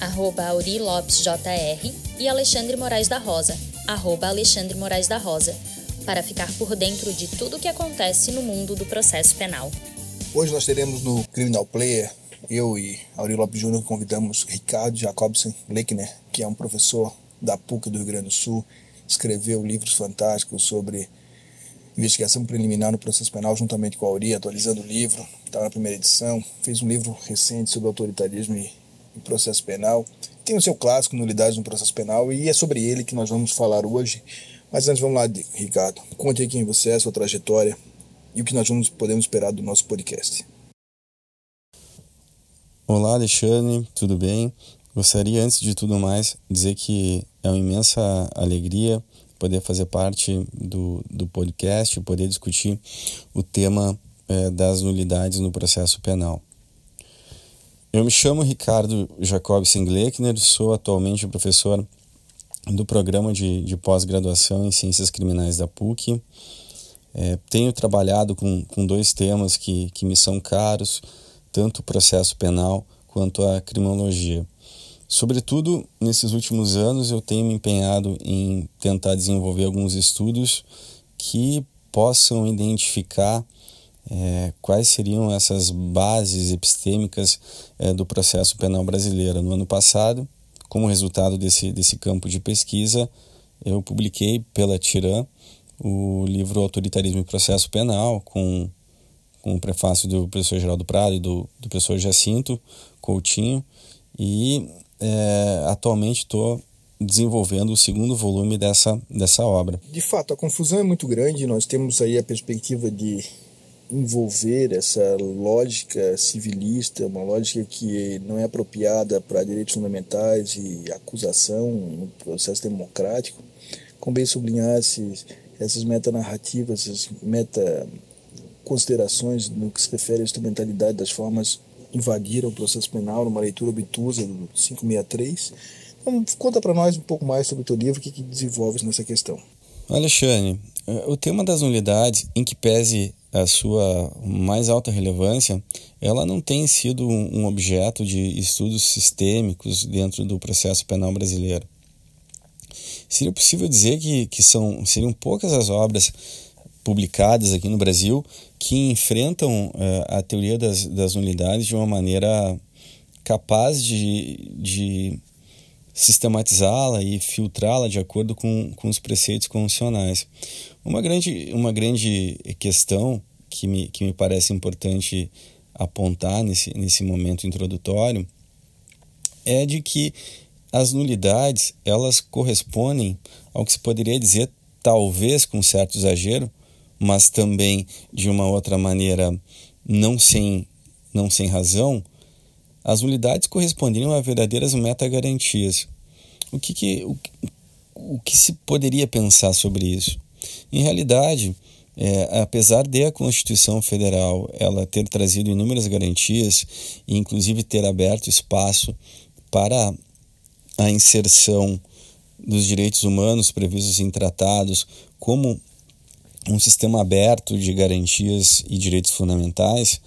arroba Auri Lopes JR, e Alexandre Moraes da Rosa, arroba Alexandre Moraes da Rosa, para ficar por dentro de tudo o que acontece no mundo do processo penal. Hoje nós teremos no Criminal Player, eu e Auri Lopes Júnior convidamos Ricardo Jacobsen Lechner, que é um professor da PUC do Rio Grande do Sul, escreveu livros fantásticos sobre investigação preliminar no processo penal juntamente com a Auri, atualizando o livro, está na primeira edição, fez um livro recente sobre autoritarismo e, e processo penal, tem o seu clássico, Nulidades no Processo Penal, e é sobre ele que nós vamos falar hoje. Mas antes, vamos lá, Ricardo. Conte aí quem você é, sua trajetória e o que nós vamos, podemos esperar do nosso podcast. Olá, Alexandre, tudo bem? Gostaria, antes de tudo mais, dizer que é uma imensa alegria poder fazer parte do, do podcast, poder discutir o tema é, das nulidades no processo penal. Eu me chamo Ricardo Jacob Singlechner, sou atualmente professor do programa de, de pós-graduação em Ciências Criminais da PUC. É, tenho trabalhado com, com dois temas que, que me são caros, tanto o processo penal quanto a criminologia. Sobretudo, nesses últimos anos, eu tenho me empenhado em tentar desenvolver alguns estudos que possam identificar é, quais seriam essas bases epistêmicas é, do processo penal brasileiro. No ano passado, como resultado desse, desse campo de pesquisa, eu publiquei pela Tiran o livro Autoritarismo e Processo Penal, com, com o prefácio do professor Geraldo Prado e do, do professor Jacinto Coutinho, e é, atualmente estou desenvolvendo o segundo volume dessa, dessa obra. De fato, a confusão é muito grande, nós temos aí a perspectiva de envolver essa lógica civilista, uma lógica que não é apropriada para direitos fundamentais e acusação no processo democrático, como bem sublinhasse essas metanarrativas, essas meta considerações no que se refere à instrumentalidade das formas invadiram o processo penal numa leitura obtusa do 563. Então, conta para nós um pouco mais sobre o teu livro, o que, que desenvolves nessa questão. Alexandre, o tema das nulidades, em que pese a sua mais alta relevância, ela não tem sido um objeto de estudos sistêmicos dentro do processo penal brasileiro. Seria possível dizer que, que são, seriam poucas as obras publicadas aqui no Brasil que enfrentam uh, a teoria das, das nulidades de uma maneira capaz de, de sistematizá-la e filtrá-la de acordo com, com os preceitos convencionais. Uma grande, uma grande questão que me, que me parece importante apontar nesse, nesse momento introdutório é de que as nulidades elas correspondem ao que se poderia dizer, talvez com certo exagero, mas também de uma outra maneira não sem, não sem razão, as nulidades corresponderiam a verdadeiras metagarantias. O que, que, o, o que se poderia pensar sobre isso? Em realidade, é, apesar de a Constituição Federal ela ter trazido inúmeras garantias e inclusive ter aberto espaço para a inserção dos direitos humanos previstos em tratados como um sistema aberto de garantias e direitos fundamentais,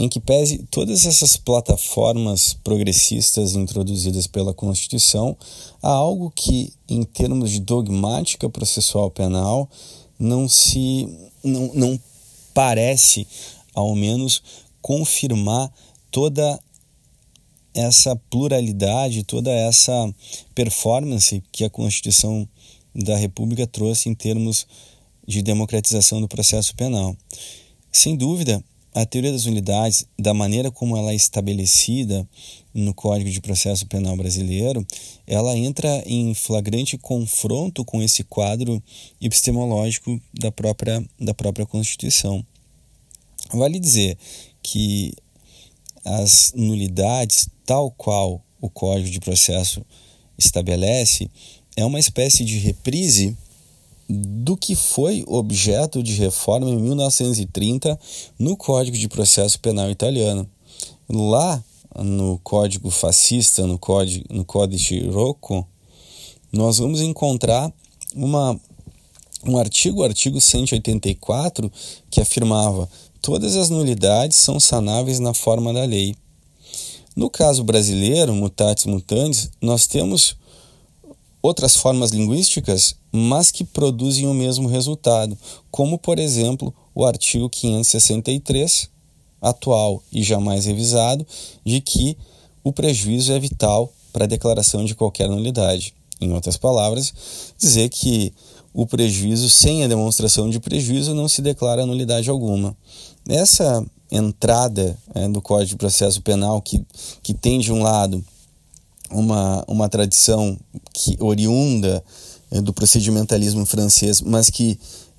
em que pese todas essas plataformas progressistas introduzidas pela Constituição, há algo que, em termos de dogmática processual penal, não se não, não parece, ao menos, confirmar toda essa pluralidade, toda essa performance que a Constituição da República trouxe em termos de democratização do processo penal. Sem dúvida, a teoria das unidades, da maneira como ela é estabelecida no Código de Processo Penal brasileiro, ela entra em flagrante confronto com esse quadro epistemológico da própria, da própria Constituição. Vale dizer que as nulidades, tal qual o Código de Processo estabelece, é uma espécie de reprise do que foi objeto de reforma em 1930 no Código de Processo Penal italiano. Lá no Código Fascista, no Código, no Códice Rocco, nós vamos encontrar uma, um artigo, o artigo 184, que afirmava todas as nulidades são sanáveis na forma da lei. No caso brasileiro, mutatis mutandis, nós temos outras formas linguísticas, mas que produzem o mesmo resultado, como, por exemplo, o artigo 563, atual e jamais revisado, de que o prejuízo é vital para a declaração de qualquer nulidade. Em outras palavras, dizer que o prejuízo sem a demonstração de prejuízo não se declara nulidade alguma. Essa entrada é, do Código de Processo Penal, que, que tem de um lado uma, uma tradição que oriunda é, do procedimentalismo francês, mas que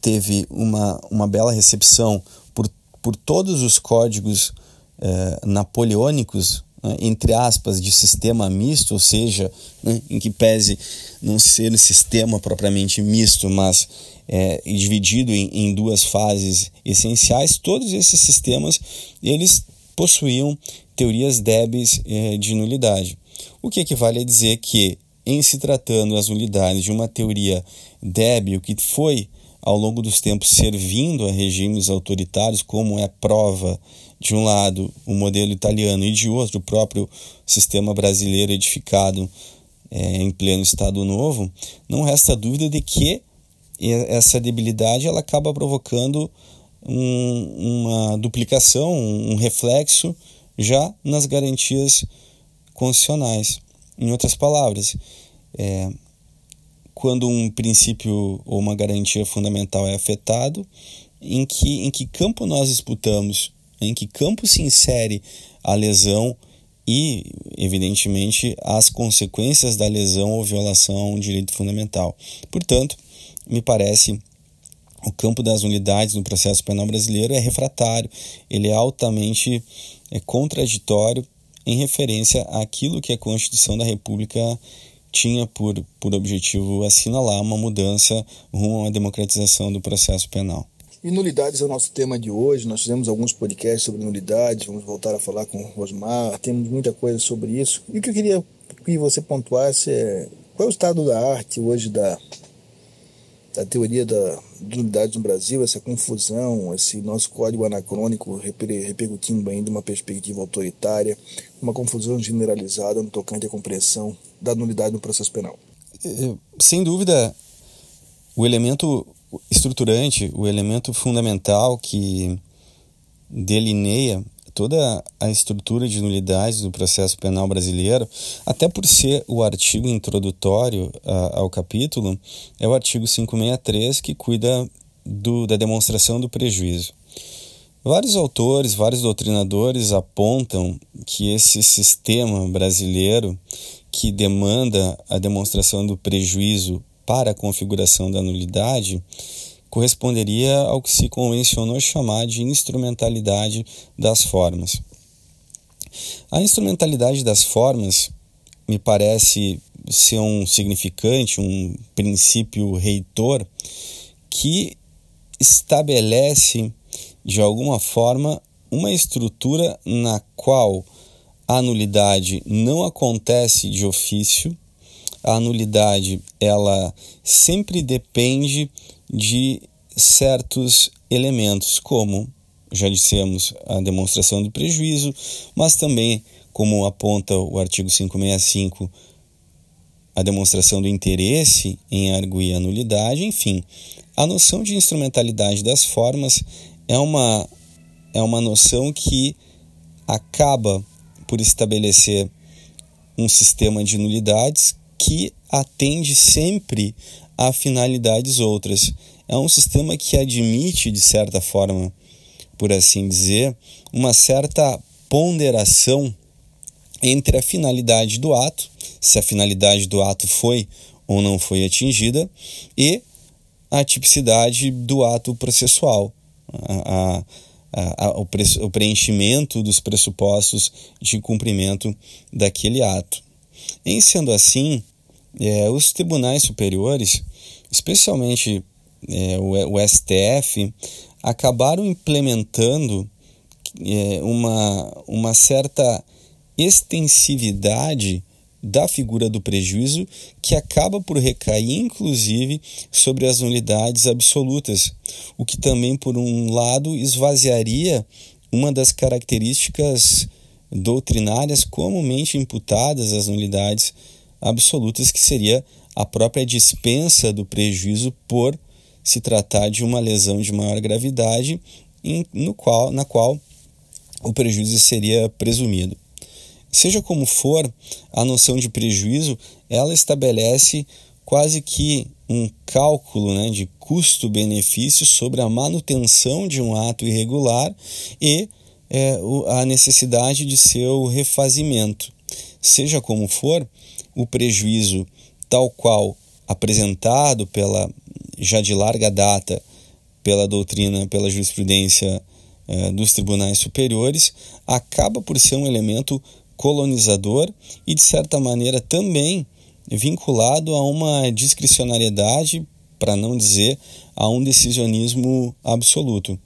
teve uma, uma bela recepção por, por todos os códigos é, napoleônicos, né, entre aspas, de sistema misto, ou seja, né, em que pese não ser um sistema propriamente misto, mas é, dividido em, em duas fases essenciais, todos esses sistemas eles possuíam teorias débeis é, de nulidade. O que equivale a dizer que, em se tratando as nulidades de uma teoria débil que foi ao longo dos tempos servindo a regimes autoritários, como é prova de um lado o modelo italiano e de outro o próprio sistema brasileiro edificado é, em pleno Estado Novo, não resta dúvida de que essa debilidade ela acaba provocando um, uma duplicação, um reflexo já nas garantias constitucionais. Em outras palavras, é, quando um princípio ou uma garantia fundamental é afetado, em que, em que campo nós disputamos, em que campo se insere a lesão e, evidentemente, as consequências da lesão ou violação a um direito fundamental. Portanto, me parece o campo das unidades no processo penal brasileiro é refratário, ele é altamente é, contraditório em referência àquilo que a Constituição da República tinha por, por objetivo assinalar uma mudança rumo uma democratização do processo penal. E nulidades é o nosso tema de hoje. Nós fizemos alguns podcasts sobre nulidades, vamos voltar a falar com o Rosmar, temos muita coisa sobre isso. E o que eu queria que você pontuasse é qual é o estado da arte hoje da, da teoria da, de nulidades no Brasil, essa confusão, esse nosso código anacrônico repercutindo ainda uma perspectiva autoritária, uma confusão generalizada no tocante à compreensão da nulidade no processo penal. É, sem dúvida, o elemento estruturante, o elemento fundamental que delineia toda a estrutura de nulidades do processo penal brasileiro, até por ser o artigo introdutório a, ao capítulo, é o artigo 563 que cuida do, da demonstração do prejuízo. Vários autores, vários doutrinadores apontam que esse sistema brasileiro que demanda a demonstração do prejuízo para a configuração da nulidade corresponderia ao que se convencionou chamar de instrumentalidade das formas. A instrumentalidade das formas me parece ser um significante, um princípio reitor que estabelece de alguma forma uma estrutura na qual a nulidade não acontece de ofício, a nulidade ela sempre depende de certos elementos, como já dissemos, a demonstração do prejuízo, mas também, como aponta o artigo 565, a demonstração do interesse em arguir a nulidade, enfim, a noção de instrumentalidade das formas é uma, é uma noção que acaba por estabelecer um sistema de nulidades que atende sempre a finalidades outras. É um sistema que admite, de certa forma, por assim dizer, uma certa ponderação entre a finalidade do ato, se a finalidade do ato foi ou não foi atingida, e a tipicidade do ato processual, a, a, a, o, pre, o preenchimento dos pressupostos de cumprimento daquele ato. Em sendo assim, é, os tribunais superiores, especialmente é, o, o, STF, acabaram implementando é, uma, uma certa extensividade da figura do prejuízo que acaba por recair inclusive sobre as nulidades absolutas, o que também por um lado esvaziaria uma das características doutrinárias comumente imputadas às nulidades absolutas, que seria a própria dispensa do prejuízo por se tratar de uma lesão de maior gravidade, em, no qual, na qual o prejuízo seria presumido. Seja como for, a noção de prejuízo ela estabelece quase que um cálculo né, de custo-benefício sobre a manutenção de um ato irregular e é, a necessidade de seu refazimento. Seja como for, o prejuízo tal qual apresentado pela já de larga data pela doutrina, pela jurisprudência é, dos tribunais superiores, acaba por ser um elemento colonizador e, de certa maneira, também vinculado a uma discricionariedade, para não dizer a um decisionismo absoluto.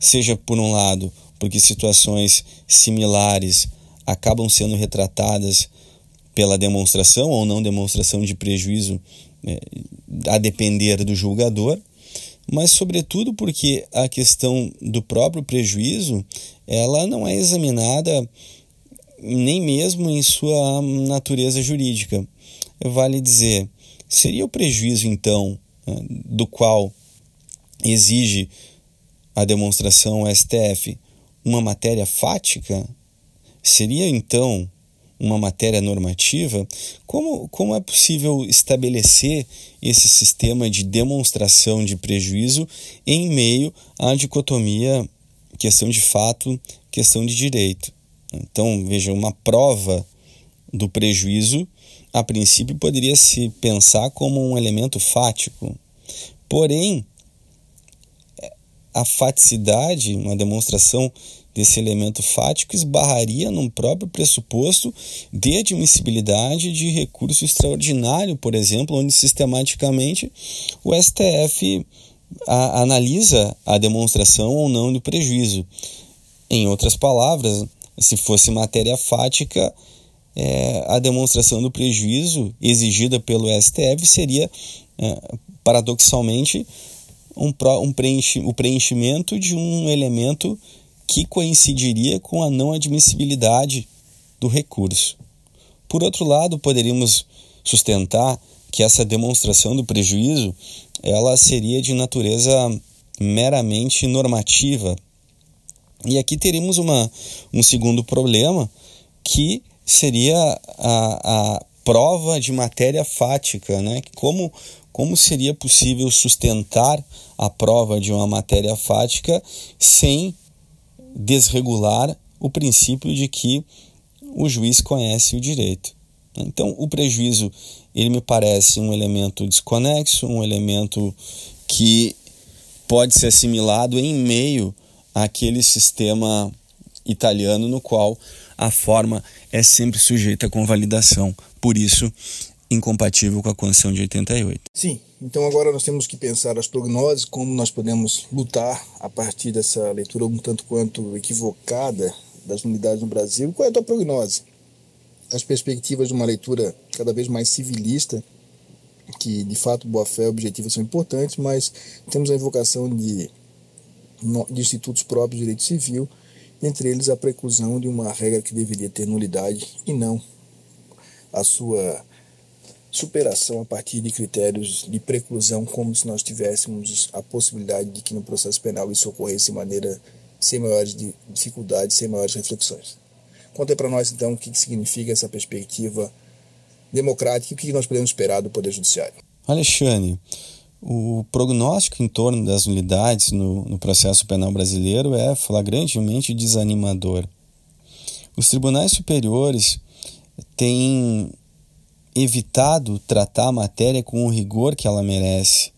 Seja, por um lado, porque situações similares acabam sendo retratadas pela demonstração ou não demonstração de prejuízo é, a depender do julgador, mas sobretudo porque a questão do próprio prejuízo ela não é examinada nem mesmo em sua natureza jurídica. Vale dizer, seria o prejuízo então né, do qual exige a demonstração STF uma matéria fática? Seria então uma matéria normativa? Como, como é possível estabelecer esse sistema de demonstração de prejuízo em meio à dicotomia questão de fato, questão de direito? Então, veja, uma prova do prejuízo, a princípio, poderia se pensar como um elemento fático. Porém, a faticidade, uma demonstração desse elemento fático, esbarraria num próprio pressuposto de admissibilidade de recurso extraordinário, por exemplo, onde sistematicamente o STF a, analisa a demonstração ou não do prejuízo. Em outras palavras, se fosse matéria fática, é, a demonstração do prejuízo exigida pelo STF seria, é, paradoxalmente, um, um preenchi, o preenchimento de um elemento que coincidiria com a não admissibilidade do recurso. Por outro lado, poderíamos sustentar que essa demonstração do prejuízo ela seria de natureza meramente normativa. E aqui teríamos uma, um segundo problema, que seria a, a prova de matéria fática, né? Como, como seria possível sustentar a prova de uma matéria fática sem desregular o princípio de que o juiz conhece o direito. Então, o prejuízo, ele me parece um elemento desconexo, um elemento que pode ser assimilado em meio àquele sistema italiano no qual a forma é sempre sujeita a convalidação. Por isso, incompatível com a Constituição de 88. Sim, então agora nós temos que pensar as prognoses, como nós podemos lutar a partir dessa leitura um tanto quanto equivocada das unidades no Brasil. Qual é a tua prognose? As perspectivas de uma leitura cada vez mais civilista, que de fato boa fé e objetiva são importantes, mas temos a invocação de, de institutos próprios de direito civil, entre eles a preclusão de uma regra que deveria ter nulidade e não a sua superação a partir de critérios de preclusão, como se nós tivéssemos a possibilidade de que no processo penal isso ocorresse de maneira sem maiores dificuldades, sem maiores reflexões. Conta para nós então o que significa essa perspectiva democrática e o que nós podemos esperar do Poder Judiciário. Alexandre, o prognóstico em torno das unidades no, no processo penal brasileiro é flagrantemente desanimador. Os tribunais superiores têm evitado tratar a matéria com o rigor que ela merece,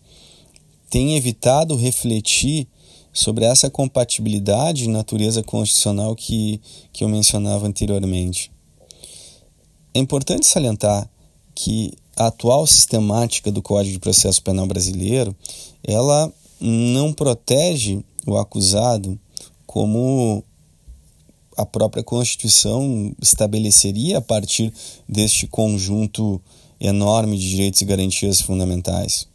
tem evitado refletir sobre essa compatibilidade de natureza constitucional que, que eu mencionava anteriormente. É importante salientar que a atual sistemática do Código de Processo Penal brasileiro, ela não protege o acusado como a própria Constituição estabeleceria a partir deste conjunto enorme de direitos e garantias fundamentais.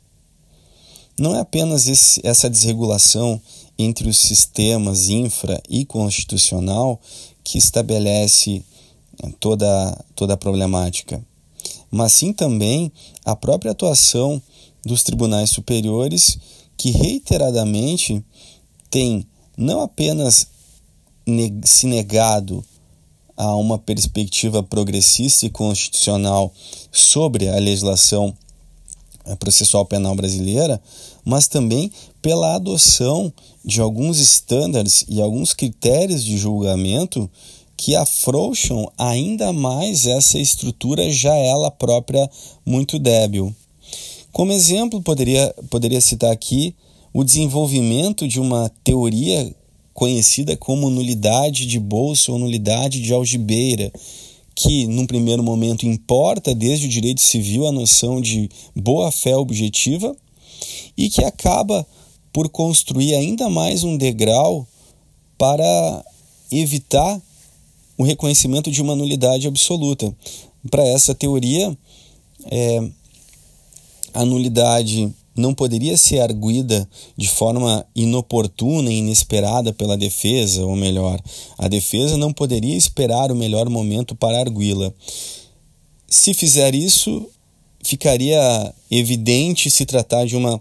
Não é apenas esse, essa desregulação entre os sistemas infra e constitucional que estabelece eh, toda, toda a problemática, mas sim também a própria atuação dos tribunais superiores que reiteradamente têm não apenas se negado a uma perspectiva progressista e constitucional sobre a legislação eh, processual penal brasileira, mas também pela adoção de alguns estándares e alguns critérios de julgamento que afrouxam ainda mais essa estrutura já ela própria muito débil. Como exemplo, poderia, poderia citar aqui o desenvolvimento de uma teoria conhecida como nulidade de bolsa ou nulidade de algibeira, que, num primeiro momento, importa desde o direito civil a noção de boa-fé objetiva e que acaba por construir ainda mais um degrau para evitar o reconhecimento de uma nulidade absoluta. Para essa teoria, é, a nulidade não poderia ser arguída de forma inoportuna e inesperada pela defesa, ou melhor, a defesa não poderia esperar o melhor momento para arguí-la. Se fizer isso, ficaria evidente se tratar de uma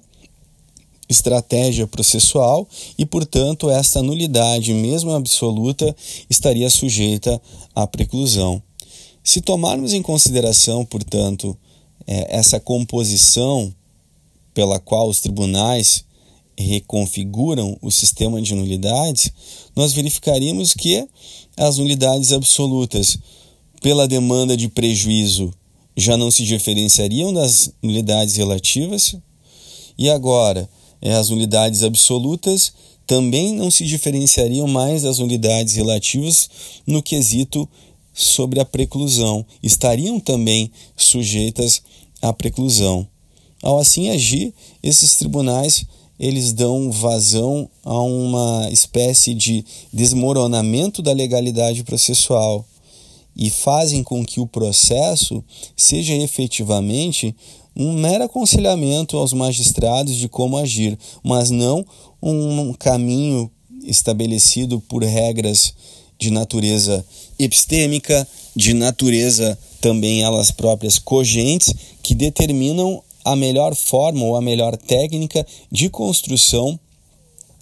estratégia processual e, portanto, esta nulidade, mesmo absoluta, estaria sujeita à preclusão. Se tomarmos em consideração, portanto, é, essa composição pela qual os tribunais reconfiguram o sistema de nulidades, nós verificaríamos que as nulidades absolutas, pela demanda de prejuízo, já não se diferenciariam das nulidades relativas, e agora é, as nulidades absolutas também não se diferenciariam mais das nulidades relativas no quesito sobre a preclusão, estariam também sujeitas à preclusão. Ao assim agir, esses tribunais eles dão vazão a uma espécie de desmoronamento da legalidade processual e fazem com que o processo seja efetivamente um mero aconselhamento aos magistrados de como agir, mas não um caminho estabelecido por regras de natureza epistêmica, de natureza também elas próprias cogentes, que determinam a melhor forma ou a melhor técnica de construção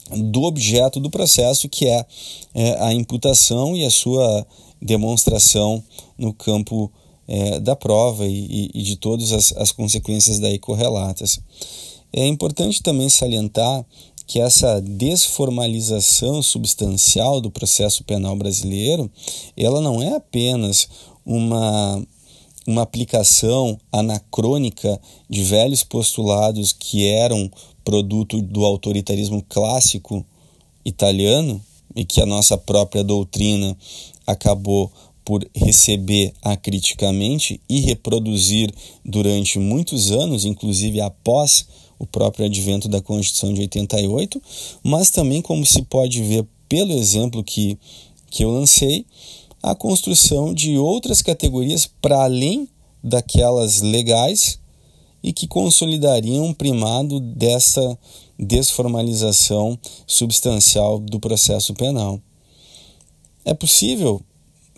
do objeto do processo, que é, é a imputação e a sua demonstração no campo é, da prova e, e de todas as, as consequências daí correlatas. É importante também salientar que essa desformalização substancial do processo penal brasileiro, ela não é apenas uma uma aplicação anacrônica de velhos postulados que eram produto do autoritarismo clássico italiano e que a nossa própria doutrina acabou por receber acriticamente e reproduzir durante muitos anos, inclusive após o próprio advento da Constituição de 88, mas também como se pode ver pelo exemplo que, que eu lancei, a construção de outras categorias para além daquelas legais e que consolidariam um primado dessa desformalização substancial do processo penal. É possível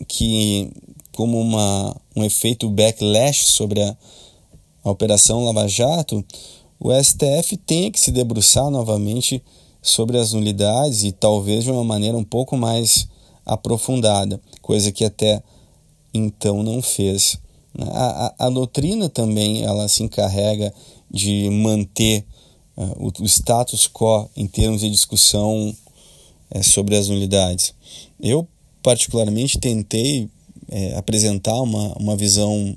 que, como uma, um efeito backlash sobre a, a Operação Lava Jato, o STF tenha que se debruçar novamente sobre as nulidades e talvez de uma maneira um pouco mais aprofundada, coisa que até então não fez. A, a, a doutrina também ela se encarrega de manter uh, o, o, status quo em termos de discussão uh, sobre as nulidades. Eu, particularmente, tentei uh, apresentar uma, uma visão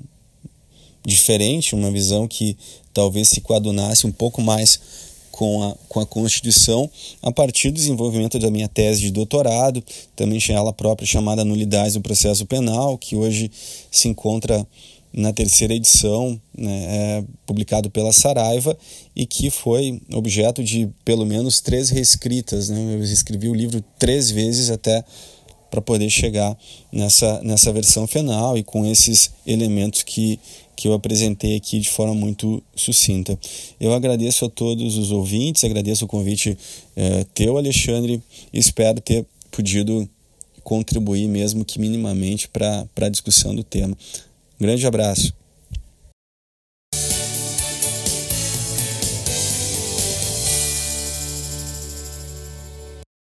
diferente, uma visão que talvez se coadunasse um pouco mais com a, com a Constituição a partir do desenvolvimento da minha tese de doutorado, também ela própria chamada Nulidades do Processo Penal, que hoje se encontra na terceira edição, né, é, publicado pela Saraiva, e que foi objeto de pelo menos três reescritas. Né? Eu escrevi o livro três vezes até para poder chegar nessa, nessa versão final e com esses elementos que, que eu apresentei aqui de forma muito sucinta. Eu agradeço a todos os ouvintes, agradeço o convite é, teu, Alexandre, espero ter podido contribuir mesmo que minimamente para a discussão do tema. Grande abraço.